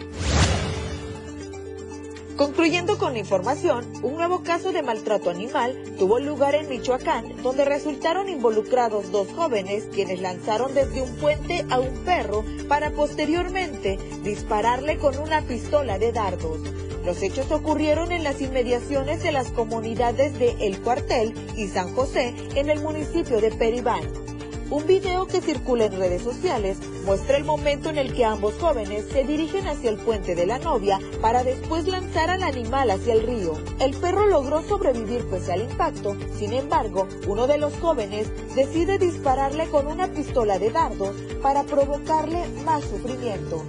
Concluyendo con la información, un nuevo caso de maltrato animal tuvo lugar en Michoacán, donde resultaron involucrados dos jóvenes quienes lanzaron desde un puente a un perro para posteriormente dispararle con una pistola de dardos. Los hechos ocurrieron en las inmediaciones de las comunidades de El Cuartel y San José en el municipio de Peribán. Un video que circula en redes sociales muestra el momento en el que ambos jóvenes se dirigen hacia el puente de la novia para después lanzar al animal hacia el río. El perro logró sobrevivir pese al impacto, sin embargo, uno de los jóvenes decide dispararle con una pistola de dardos para provocarle más sufrimiento.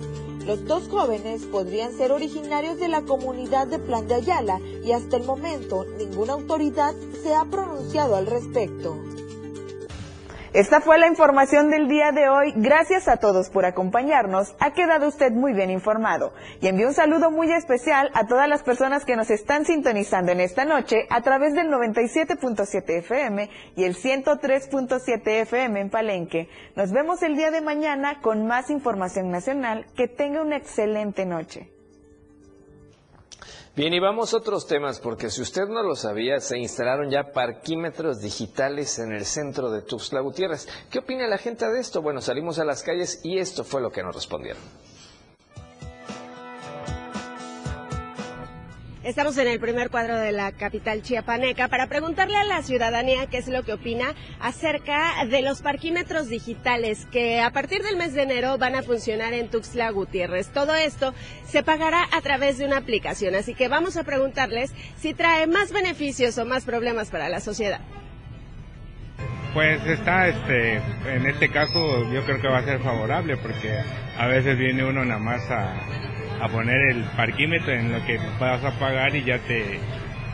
Los dos jóvenes podrían ser originarios de la comunidad de Plan de Ayala y hasta el momento ninguna autoridad se ha pronunciado al respecto. Esta fue la información del día de hoy. Gracias a todos por acompañarnos. Ha quedado usted muy bien informado. Y envío un saludo muy especial a todas las personas que nos están sintonizando en esta noche a través del 97.7 FM y el 103.7 FM en Palenque. Nos vemos el día de mañana con más información nacional. Que tenga una excelente noche. Bien, y vamos a otros temas, porque si usted no lo sabía, se instalaron ya parquímetros digitales en el centro de Tuxtla Gutiérrez. ¿Qué opina la gente de esto? Bueno, salimos a las calles y esto fue lo que nos respondieron. Estamos en el primer cuadro de la capital chiapaneca para preguntarle a la ciudadanía qué es lo que opina acerca de los parquímetros digitales que a partir del mes de enero van a funcionar en Tuxtla Gutiérrez. Todo esto se pagará a través de una aplicación, así que vamos a preguntarles si trae más beneficios o más problemas para la sociedad. Pues está, este, en este caso yo creo que va a ser favorable porque a veces viene uno nada más a, a poner el parquímetro en lo que vas a pagar y ya te,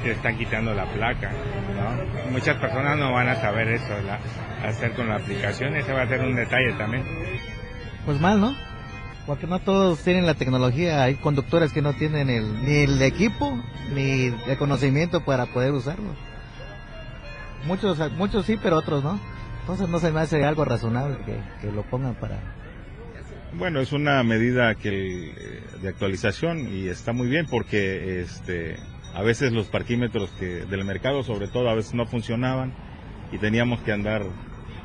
te están quitando la placa. ¿no? Muchas personas no van a saber eso, la, hacer con la aplicación, ese va a ser un detalle también. Pues mal, ¿no? Porque no todos tienen la tecnología, hay conductores que no tienen el, ni el equipo ni el conocimiento para poder usarlo. Muchos, muchos sí, pero otros no. Entonces no se me hace algo razonable que, que lo pongan para, bueno, es una medida que de actualización y está muy bien porque este a veces los parquímetros que del mercado sobre todo a veces no funcionaban y teníamos que andar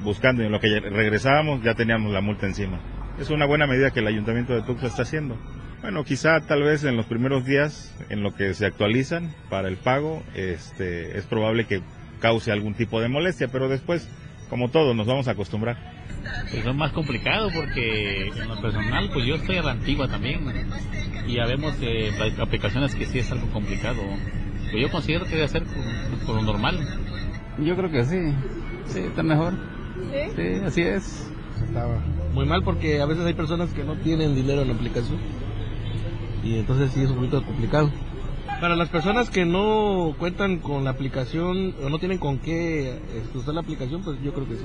buscando y en lo que regresábamos ya teníamos la multa encima. Es una buena medida que el Ayuntamiento de Tuxtla está haciendo. Bueno, quizá tal vez en los primeros días en lo que se actualizan para el pago, este es probable que cause algún tipo de molestia, pero después, como todo, nos vamos a acostumbrar pues es más complicado porque en lo personal pues yo estoy a la antigua también y ya vemos hay aplicaciones que sí es algo complicado. Pues yo considero que debe ser por, lo normal. Yo creo que sí. Sí está mejor. Sí, sí así es. Estaba muy mal porque a veces hay personas que no tienen dinero en la aplicación. Y entonces sí es un poquito complicado. Para las personas que no cuentan con la aplicación o no tienen con qué usar la aplicación, pues yo creo que sí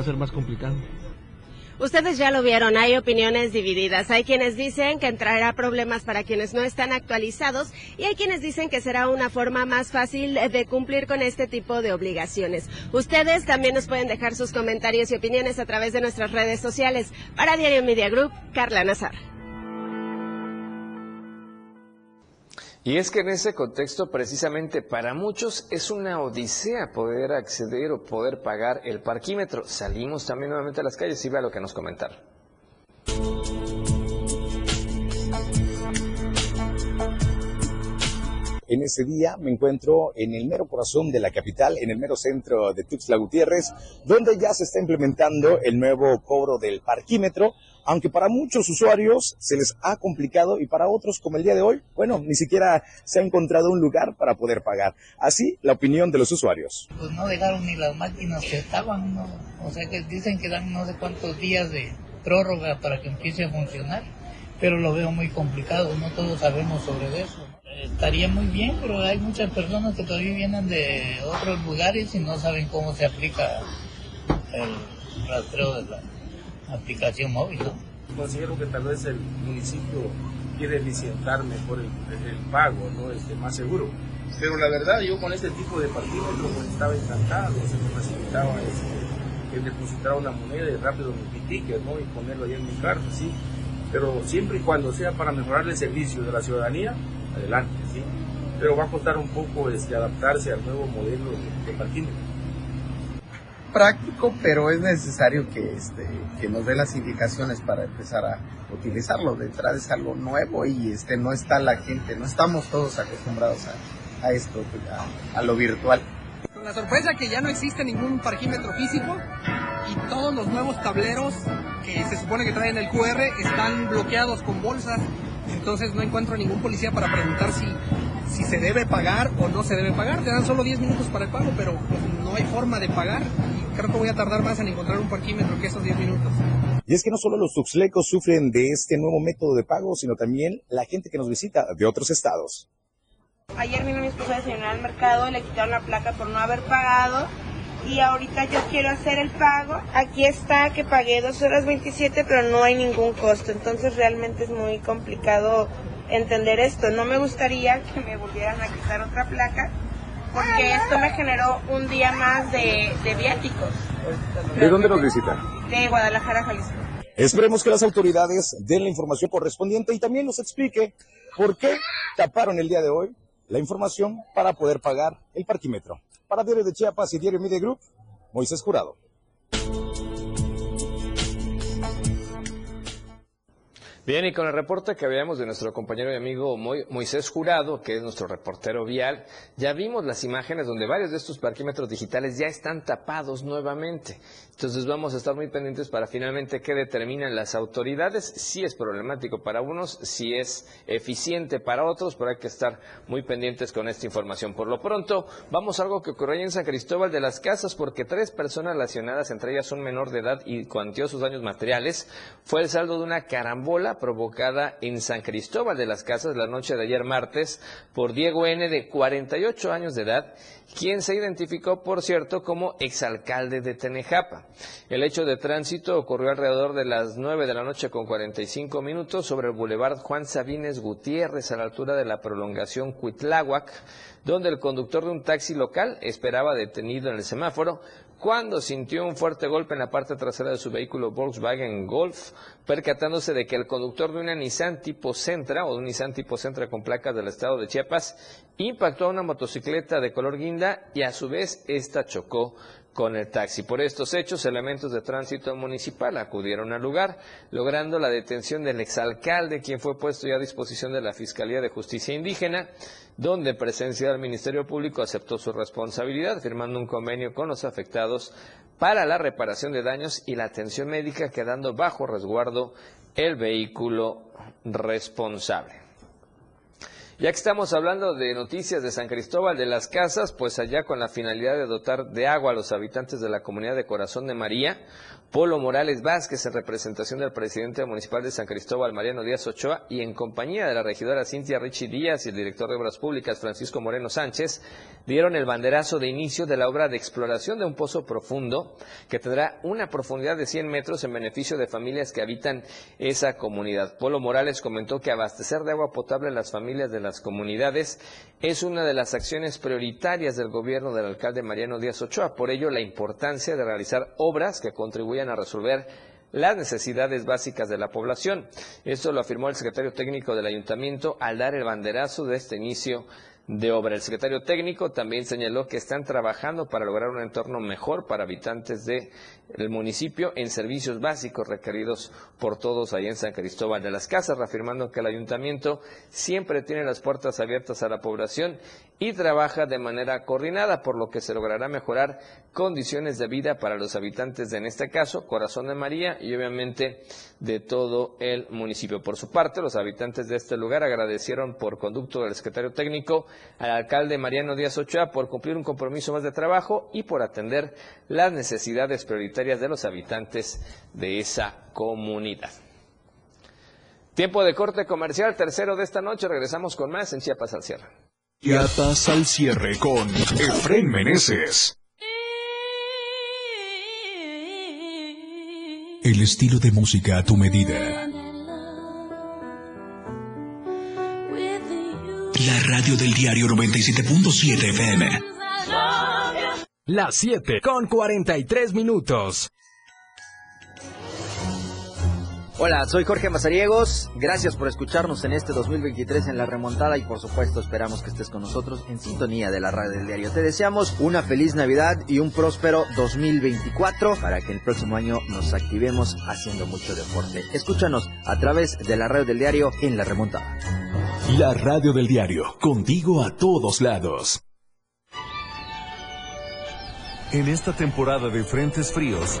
va a ser más complicado. Ustedes ya lo vieron, hay opiniones divididas. Hay quienes dicen que entrará problemas para quienes no están actualizados y hay quienes dicen que será una forma más fácil de cumplir con este tipo de obligaciones. Ustedes también nos pueden dejar sus comentarios y opiniones a través de nuestras redes sociales. Para Diario Media Group, Carla Nazar. Y es que en ese contexto, precisamente para muchos, es una odisea poder acceder o poder pagar el parquímetro. Salimos también nuevamente a las calles y vea lo que nos comentaron. En ese día me encuentro en el mero corazón de la capital, en el mero centro de Tuxtla Gutiérrez, donde ya se está implementando el nuevo cobro del parquímetro, aunque para muchos usuarios se les ha complicado y para otros, como el día de hoy, bueno, ni siquiera se ha encontrado un lugar para poder pagar. Así, la opinión de los usuarios. Pues no dejaron ni las máquinas que estaban, ¿no? o sea que dicen que dan no sé cuántos días de prórroga para que empiece a funcionar, pero lo veo muy complicado, no todos sabemos sobre eso. Estaría muy bien, pero hay muchas personas que todavía vienen de otros lugares y no saben cómo se aplica el rastreo de la aplicación móvil. ¿no? Considero que tal vez el municipio quiere eficientar mejor el, pago, ¿no? Este, más seguro. Pero la verdad, yo con este tipo de parquímetro pues, estaba encantado, se me facilitaba este, el depositar una moneda y rápido mi ticket, ¿no? Y ponerlo ahí en mi carta, ¿sí? Pero siempre y cuando sea para mejorar el servicio de la ciudadanía, adelante, ¿sí? pero va a costar un poco este, adaptarse al nuevo modelo de, de parquímetro práctico, pero es necesario que, este, que nos dé las indicaciones para empezar a utilizarlo. De entrada es algo nuevo y este, no está la gente, no estamos todos acostumbrados a, a esto, a, a lo virtual. La sorpresa que ya no existe ningún parquímetro físico y todos los nuevos tableros que se supone que traen el QR están bloqueados con bolsas, entonces no encuentro ningún policía para preguntar si, si se debe pagar o no se debe pagar. Te dan solo 10 minutos para el pago, pero pues, no hay forma de pagar y creo que voy a tardar más en encontrar un parquímetro que esos 10 minutos. Y es que no solo los tuxlecos sufren de este nuevo método de pago, sino también la gente que nos visita de otros estados. Ayer vino mi esposa a desayunar al mercado, le quitaron la placa por no haber pagado y ahorita yo quiero hacer el pago. Aquí está que pagué 2 horas 27, pero no hay ningún costo. Entonces realmente es muy complicado entender esto. No me gustaría que me volvieran a quitar otra placa porque esto me generó un día más de, de viáticos. ¿De dónde nos visitan? De Guadalajara, Jalisco. Esperemos que las autoridades den la información correspondiente y también nos explique por qué taparon el día de hoy la información para poder pagar el parquímetro. Para Diario de Chiapas y Diario Media Group, Moisés Jurado. Bien, y con el reporte que veíamos de nuestro compañero y amigo Moisés Jurado, que es nuestro reportero vial, ya vimos las imágenes donde varios de estos parquímetros digitales ya están tapados nuevamente. Entonces vamos a estar muy pendientes para finalmente qué determinan las autoridades, si es problemático para unos, si es eficiente para otros, pero hay que estar muy pendientes con esta información. Por lo pronto, vamos a algo que ocurrió en San Cristóbal de las Casas, porque tres personas relacionadas, entre ellas un menor de edad y cuantiosos daños materiales, fue el saldo de una carambola provocada en San Cristóbal de las Casas la noche de ayer martes por Diego N. de 48 años de edad, quien se identificó, por cierto, como exalcalde de Tenejapa. El hecho de tránsito ocurrió alrededor de las 9 de la noche con 45 minutos sobre el Boulevard Juan Sabines Gutiérrez a la altura de la prolongación Cuitláhuac, donde el conductor de un taxi local esperaba detenido en el semáforo cuando sintió un fuerte golpe en la parte trasera de su vehículo Volkswagen Golf, percatándose de que el conductor de una Nissan tipo Sentra o de un Nissan tipo Sentra con placas del estado de Chiapas impactó a una motocicleta de color guinda y a su vez esta chocó con el taxi. Por estos hechos, elementos de tránsito municipal acudieron al lugar, logrando la detención del exalcalde, quien fue puesto ya a disposición de la Fiscalía de Justicia Indígena, donde presencia del Ministerio Público aceptó su responsabilidad, firmando un convenio con los afectados para la reparación de daños y la atención médica, quedando bajo resguardo el vehículo responsable. Ya que estamos hablando de noticias de San Cristóbal de las Casas, pues allá con la finalidad de dotar de agua a los habitantes de la comunidad de Corazón de María, Polo Morales Vázquez, en representación del presidente municipal de San Cristóbal, Mariano Díaz Ochoa, y en compañía de la regidora Cintia Richie Díaz y el director de Obras Públicas, Francisco Moreno Sánchez, dieron el banderazo de inicio de la obra de exploración de un pozo profundo que tendrá una profundidad de 100 metros en beneficio de familias que habitan esa comunidad. Polo Morales comentó que abastecer de agua potable a las familias de las comunidades es una de las acciones prioritarias del gobierno del alcalde Mariano Díaz Ochoa. Por ello, la importancia de realizar obras que contribuyan a resolver las necesidades básicas de la población. Esto lo afirmó el secretario técnico del ayuntamiento al dar el banderazo de este inicio de obra. El secretario técnico también señaló que están trabajando para lograr un entorno mejor para habitantes del municipio en servicios básicos requeridos por todos ahí en San Cristóbal de las Casas, reafirmando que el ayuntamiento siempre tiene las puertas abiertas a la población y trabaja de manera coordinada, por lo que se logrará mejorar condiciones de vida para los habitantes de, en este caso, Corazón de María y obviamente de todo el municipio. Por su parte, los habitantes de este lugar agradecieron por conducto del secretario técnico al alcalde Mariano Díaz Ochoa por cumplir un compromiso más de trabajo y por atender las necesidades prioritarias de los habitantes de esa comunidad. Tiempo de corte comercial, tercero de esta noche. Regresamos con más en Chiapas al cierre. Chiapas al cierre con Efren Meneses. El estilo de música a tu medida. La radio del diario 97.7 FM. Las 7 con 43 minutos. Hola, soy Jorge Mazariegos. Gracias por escucharnos en este 2023 en la remontada y por supuesto esperamos que estés con nosotros en sintonía de la radio del diario. Te deseamos una feliz Navidad y un próspero 2024 para que el próximo año nos activemos haciendo mucho deporte. Escúchanos a través de la radio del diario en la remontada. La radio del diario, contigo a todos lados. En esta temporada de frentes fríos,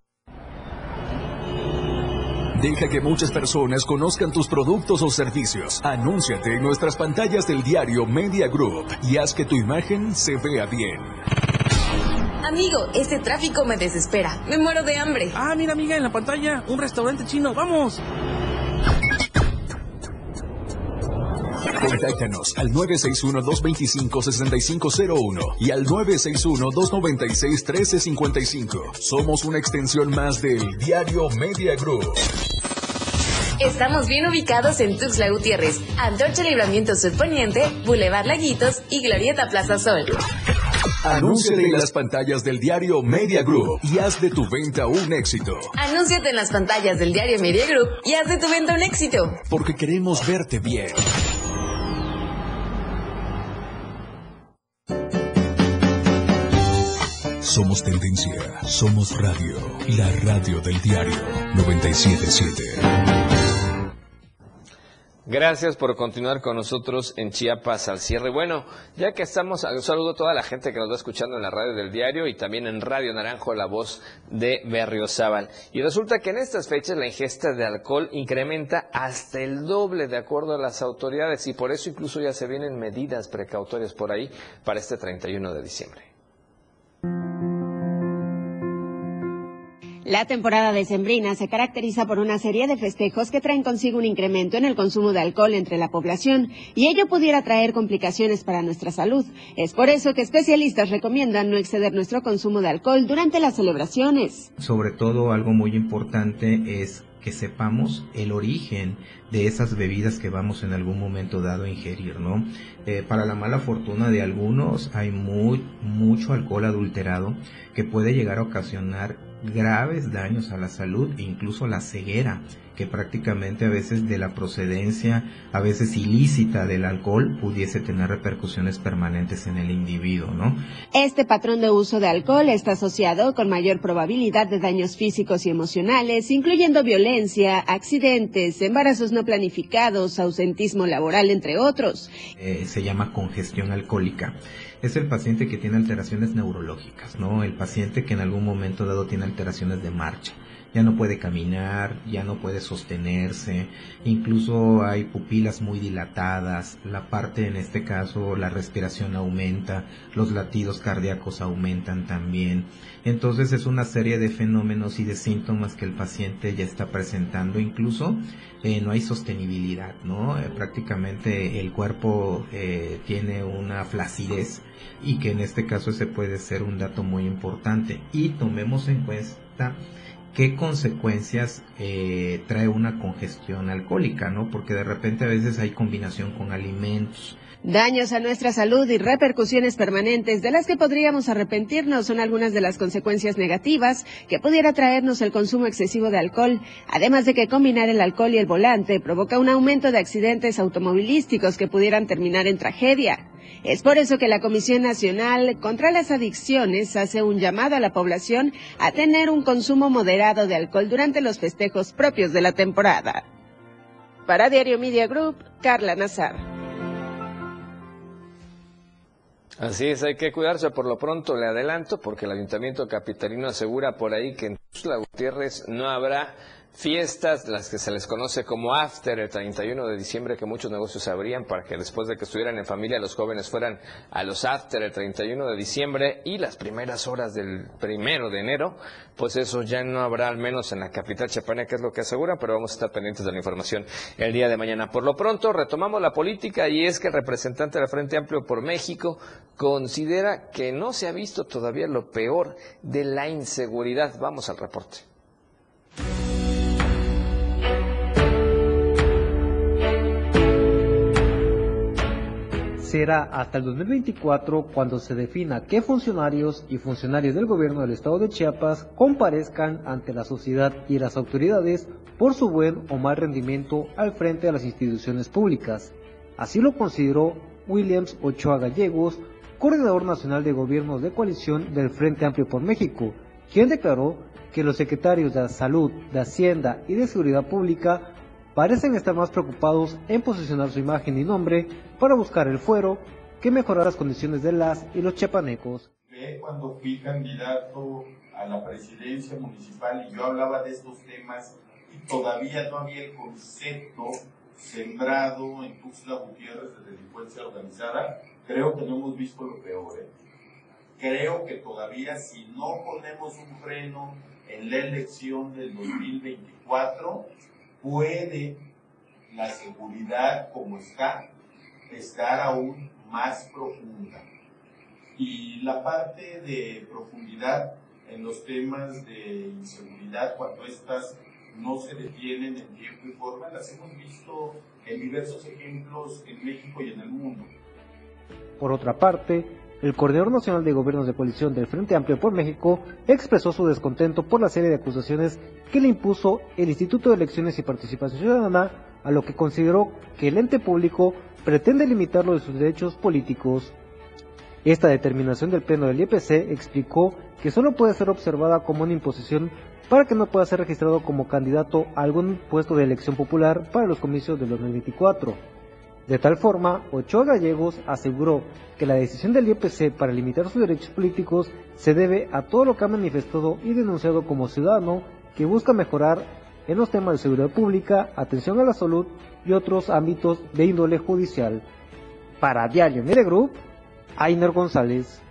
Deja que muchas personas conozcan tus productos o servicios. Anúnciate en nuestras pantallas del diario Media Group y haz que tu imagen se vea bien. Amigo, este tráfico me desespera. Me muero de hambre. Ah, mira amiga, en la pantalla, un restaurante chino. ¡Vamos! Contáctanos al 961-225-6501 y al 961-296-1355. Somos una extensión más del Diario Media Group. Estamos bien ubicados en Tuxtla Gutiérrez, Antorcha Libramiento Sur Poniente, Boulevard Laguitos y Glorieta Plaza Sol. Anúnciate en las pantallas del diario Media Group y haz de tu venta un éxito. Anúnciate en las pantallas del diario Media Group y haz de tu venta un éxito. Porque queremos verte bien. Somos tendencia, somos radio, la radio del diario 977. Gracias por continuar con nosotros en Chiapas al cierre. Bueno, ya que estamos, un saludo a toda la gente que nos va escuchando en la radio del diario y también en Radio Naranjo, la voz de Berriozábal. Y resulta que en estas fechas la ingesta de alcohol incrementa hasta el doble de acuerdo a las autoridades y por eso incluso ya se vienen medidas precautorias por ahí para este 31 de diciembre. La temporada decembrina se caracteriza por una serie de festejos que traen consigo un incremento en el consumo de alcohol entre la población y ello pudiera traer complicaciones para nuestra salud. Es por eso que especialistas recomiendan no exceder nuestro consumo de alcohol durante las celebraciones. Sobre todo algo muy importante es que sepamos el origen de esas bebidas que vamos en algún momento dado a ingerir, ¿no? Eh, para la mala fortuna de algunos hay muy, mucho alcohol adulterado que puede llegar a ocasionar graves daños a la salud e incluso la ceguera que prácticamente a veces de la procedencia, a veces ilícita del alcohol, pudiese tener repercusiones permanentes en el individuo, ¿no? Este patrón de uso de alcohol está asociado con mayor probabilidad de daños físicos y emocionales, incluyendo violencia, accidentes, embarazos no planificados, ausentismo laboral, entre otros. Eh, se llama congestión alcohólica es el paciente que tiene alteraciones neurológicas, ¿no? El paciente que en algún momento dado tiene alteraciones de marcha. Ya no puede caminar, ya no puede sostenerse, incluso hay pupilas muy dilatadas, la parte en este caso, la respiración aumenta, los latidos cardíacos aumentan también. Entonces es una serie de fenómenos y de síntomas que el paciente ya está presentando, incluso eh, no hay sostenibilidad, ¿no? Eh, prácticamente el cuerpo eh, tiene una flacidez y que en este caso ese puede ser un dato muy importante. Y tomemos en cuenta qué consecuencias trae una congestión alcohólica, ¿no? Porque de repente a veces hay combinación con alimentos, Daños a nuestra salud y repercusiones permanentes de las que podríamos arrepentirnos son algunas de las consecuencias negativas que pudiera traernos el consumo excesivo de alcohol, además de que combinar el alcohol y el volante provoca un aumento de accidentes automovilísticos que pudieran terminar en tragedia. Es por eso que la Comisión Nacional contra las Adicciones hace un llamado a la población a tener un consumo moderado de alcohol durante los festejos propios de la temporada. Para Diario Media Group, Carla Nazar. Así es, hay que cuidarse. Por lo pronto le adelanto, porque el Ayuntamiento Capitalino asegura por ahí que en Tuxtla Gutiérrez no habrá fiestas, las que se les conoce como after, el 31 de diciembre, que muchos negocios abrían para que después de que estuvieran en familia los jóvenes fueran a los after el 31 de diciembre y las primeras horas del primero de enero, pues eso ya no habrá, al menos en la capital chiapaneca, que es lo que aseguran, pero vamos a estar pendientes de la información el día de mañana. Por lo pronto, retomamos la política y es que el representante del Frente Amplio por México considera que no se ha visto todavía lo peor de la inseguridad. Vamos al reporte. Será hasta el 2024 cuando se defina qué funcionarios y funcionarios del gobierno del estado de Chiapas comparezcan ante la sociedad y las autoridades por su buen o mal rendimiento al frente de las instituciones públicas. Así lo consideró Williams Ochoa Gallegos, coordinador nacional de gobiernos de coalición del Frente Amplio por México, quien declaró que los secretarios de Salud, de Hacienda y de Seguridad Pública parecen estar más preocupados en posicionar su imagen y nombre para buscar el fuero que mejorar las condiciones de las y los chapanecos. Cuando fui candidato a la presidencia municipal y yo hablaba de estos temas y todavía no había el concepto sembrado en Tuxtla Gutiérrez de delincuencia organizada, creo que no hemos visto lo peor. ¿eh? Creo que todavía si no ponemos un freno en la elección del 2024, puede la seguridad como está estar aún más profunda. Y la parte de profundidad en los temas de inseguridad, cuando estas no se detienen en tiempo y forma, las hemos visto en diversos ejemplos en México y en el mundo. Por otra parte, el Coordinador Nacional de Gobiernos de Coalición del Frente Amplio por México expresó su descontento por la serie de acusaciones que le impuso el Instituto de Elecciones y Participación Ciudadana, a lo que consideró que el ente público pretende limitarlo de sus derechos políticos. Esta determinación del Pleno del IPC explicó que solo puede ser observada como una imposición para que no pueda ser registrado como candidato a algún puesto de elección popular para los comicios de 2024. De tal forma, Ochoa Gallegos aseguró que la decisión del IEPC para limitar sus derechos políticos se debe a todo lo que ha manifestado y denunciado como ciudadano que busca mejorar en los temas de seguridad pública, atención a la salud y otros ámbitos de índole judicial. Para Diario Media Group, Ainer González.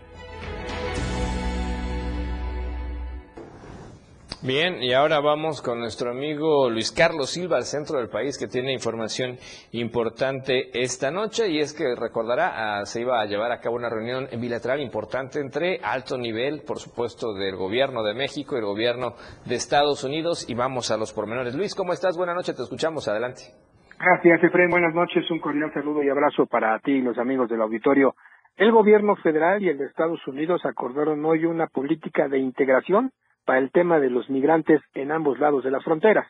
Bien, y ahora vamos con nuestro amigo Luis Carlos Silva al centro del país que tiene información importante esta noche y es que recordará, ah, se iba a llevar a cabo una reunión bilateral importante entre alto nivel, por supuesto, del gobierno de México y el gobierno de Estados Unidos y vamos a los pormenores. Luis, ¿cómo estás? Buenas noches, te escuchamos, adelante. Gracias, Efraín. Buenas noches. Un cordial saludo y abrazo para ti y los amigos del auditorio. El gobierno federal y el de Estados Unidos acordaron hoy una política de integración para el tema de los migrantes en ambos lados de las fronteras.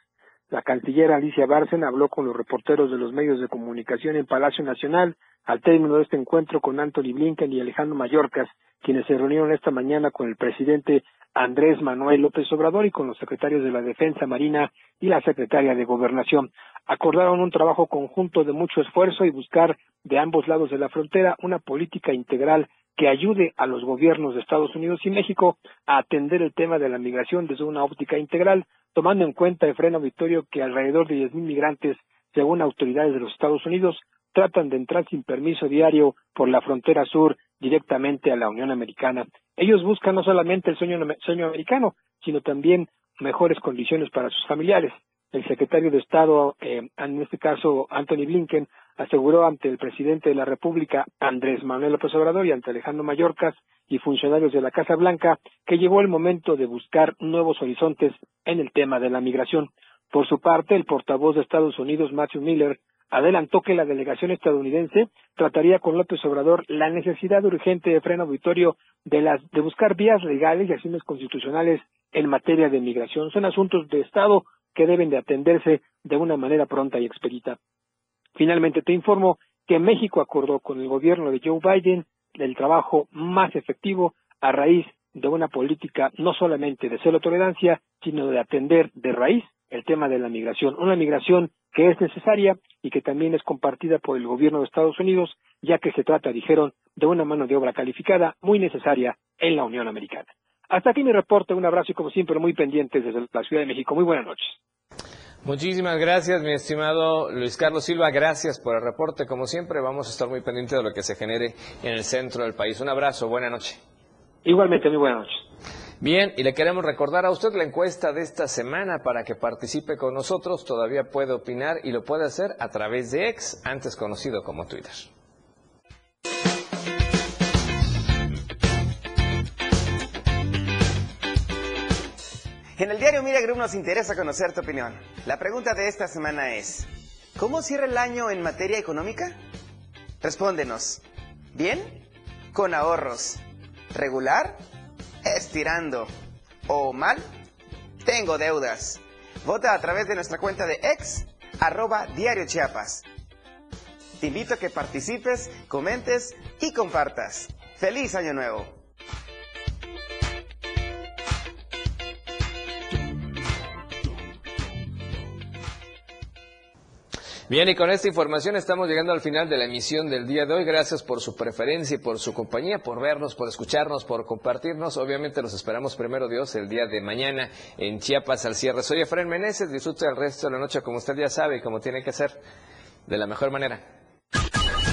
La canciller Alicia Bárcena habló con los reporteros de los medios de comunicación en Palacio Nacional al término de este encuentro con Anthony Blinken y Alejandro Mayorkas, quienes se reunieron esta mañana con el presidente Andrés Manuel López Obrador y con los secretarios de la Defensa Marina y la secretaria de Gobernación. Acordaron un trabajo conjunto de mucho esfuerzo y buscar de ambos lados de la frontera una política integral que ayude a los gobiernos de Estados Unidos y México a atender el tema de la migración desde una óptica integral, tomando en cuenta, el freno Victorio, que alrededor de 10.000 migrantes, según autoridades de los Estados Unidos, tratan de entrar sin permiso diario por la frontera sur directamente a la Unión Americana. Ellos buscan no solamente el sueño, sueño americano, sino también mejores condiciones para sus familiares. El secretario de Estado, eh, en este caso Anthony Blinken, aseguró ante el presidente de la República, Andrés Manuel López Obrador, y ante Alejandro Mayorkas y funcionarios de la Casa Blanca, que llegó el momento de buscar nuevos horizontes en el tema de la migración. Por su parte, el portavoz de Estados Unidos, Matthew Miller, adelantó que la delegación estadounidense trataría con López Obrador la necesidad urgente de freno auditorio de, las, de buscar vías legales y acciones constitucionales en materia de migración. Son asuntos de Estado que deben de atenderse de una manera pronta y expedita. Finalmente, te informo que México acordó con el gobierno de Joe Biden el trabajo más efectivo a raíz de una política no solamente de cero tolerancia, sino de atender de raíz el tema de la migración. Una migración que es necesaria y que también es compartida por el gobierno de Estados Unidos, ya que se trata, dijeron, de una mano de obra calificada muy necesaria en la Unión Americana. Hasta aquí mi reporte, un abrazo y como siempre muy pendientes desde la Ciudad de México. Muy buenas noches. Muchísimas gracias, mi estimado Luis Carlos Silva. Gracias por el reporte. Como siempre, vamos a estar muy pendientes de lo que se genere en el centro del país. Un abrazo, buena noche. Igualmente, muy buenas noches. Bien, y le queremos recordar a usted la encuesta de esta semana para que participe con nosotros. Todavía puede opinar y lo puede hacer a través de X, antes conocido como Twitter. En el diario Media Group nos interesa conocer tu opinión. La pregunta de esta semana es, ¿cómo cierra el año en materia económica? Respóndenos. ¿Bien? ¿Con ahorros? ¿Regular? ¿Estirando? ¿O mal? Tengo deudas. Vota a través de nuestra cuenta de ex, arroba diario Chiapas. Te invito a que participes, comentes y compartas. ¡Feliz Año Nuevo! Bien, y con esta información estamos llegando al final de la emisión del día de hoy. Gracias por su preferencia y por su compañía, por vernos, por escucharnos, por compartirnos. Obviamente los esperamos primero Dios el día de mañana en Chiapas al cierre. Soy Efraín Meneses, disfrute el resto de la noche como usted ya sabe y como tiene que ser, de la mejor manera.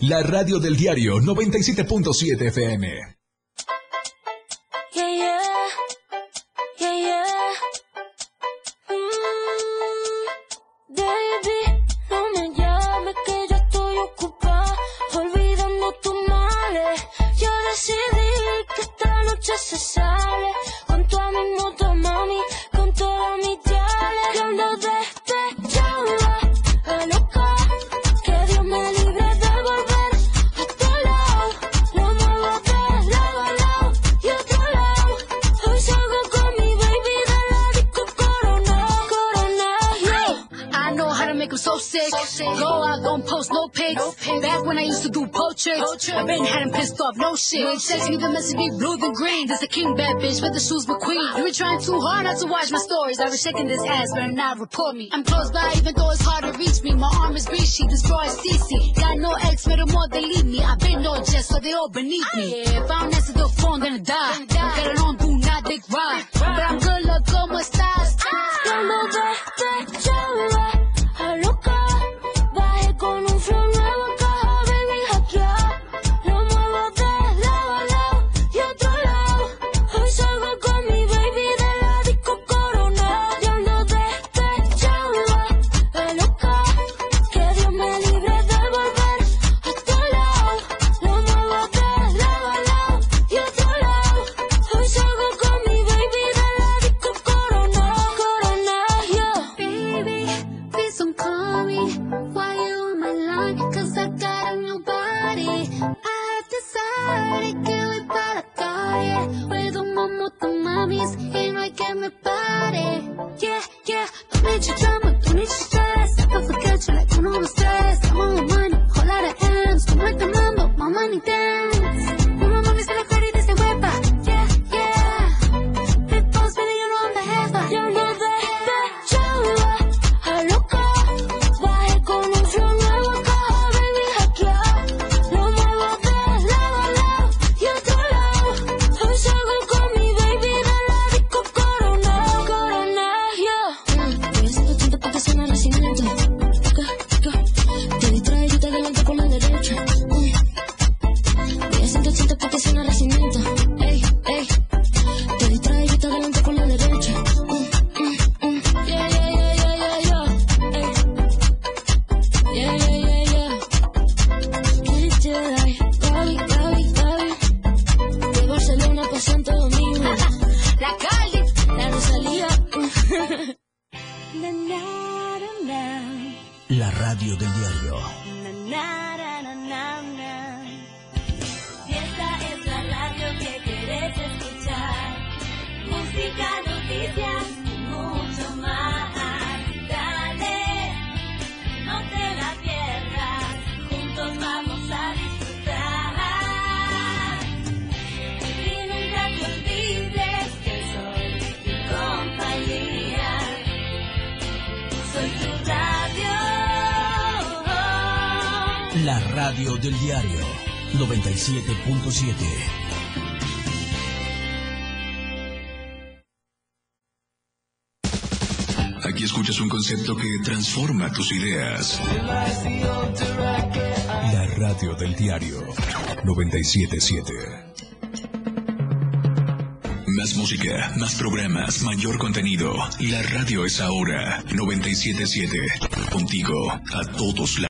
La radio del diario 97.7 FM. To do poachers, I been had 'em pissed off, no shit. When Text me the message be blue than green. There's a king bad bitch with the shoes McQueen. You been trying too hard not to watch my stories. I was shaking this ass, better not report me. I'm close by, even though it's hard to reach me. My arm is Rishi, this bro is CC. Got no ex, but more they leave me. I've been no just, so they all beneath me. Yeah, if I don't answer the phone, then I die. Get it on, do not dick ride. But I'm good, look, como estás? Que ando despechada, 97.7. Aquí escuchas un concepto que transforma tus ideas. La radio del diario 977. Más música, más programas, mayor contenido. La radio es ahora 977. Contigo a todos lados.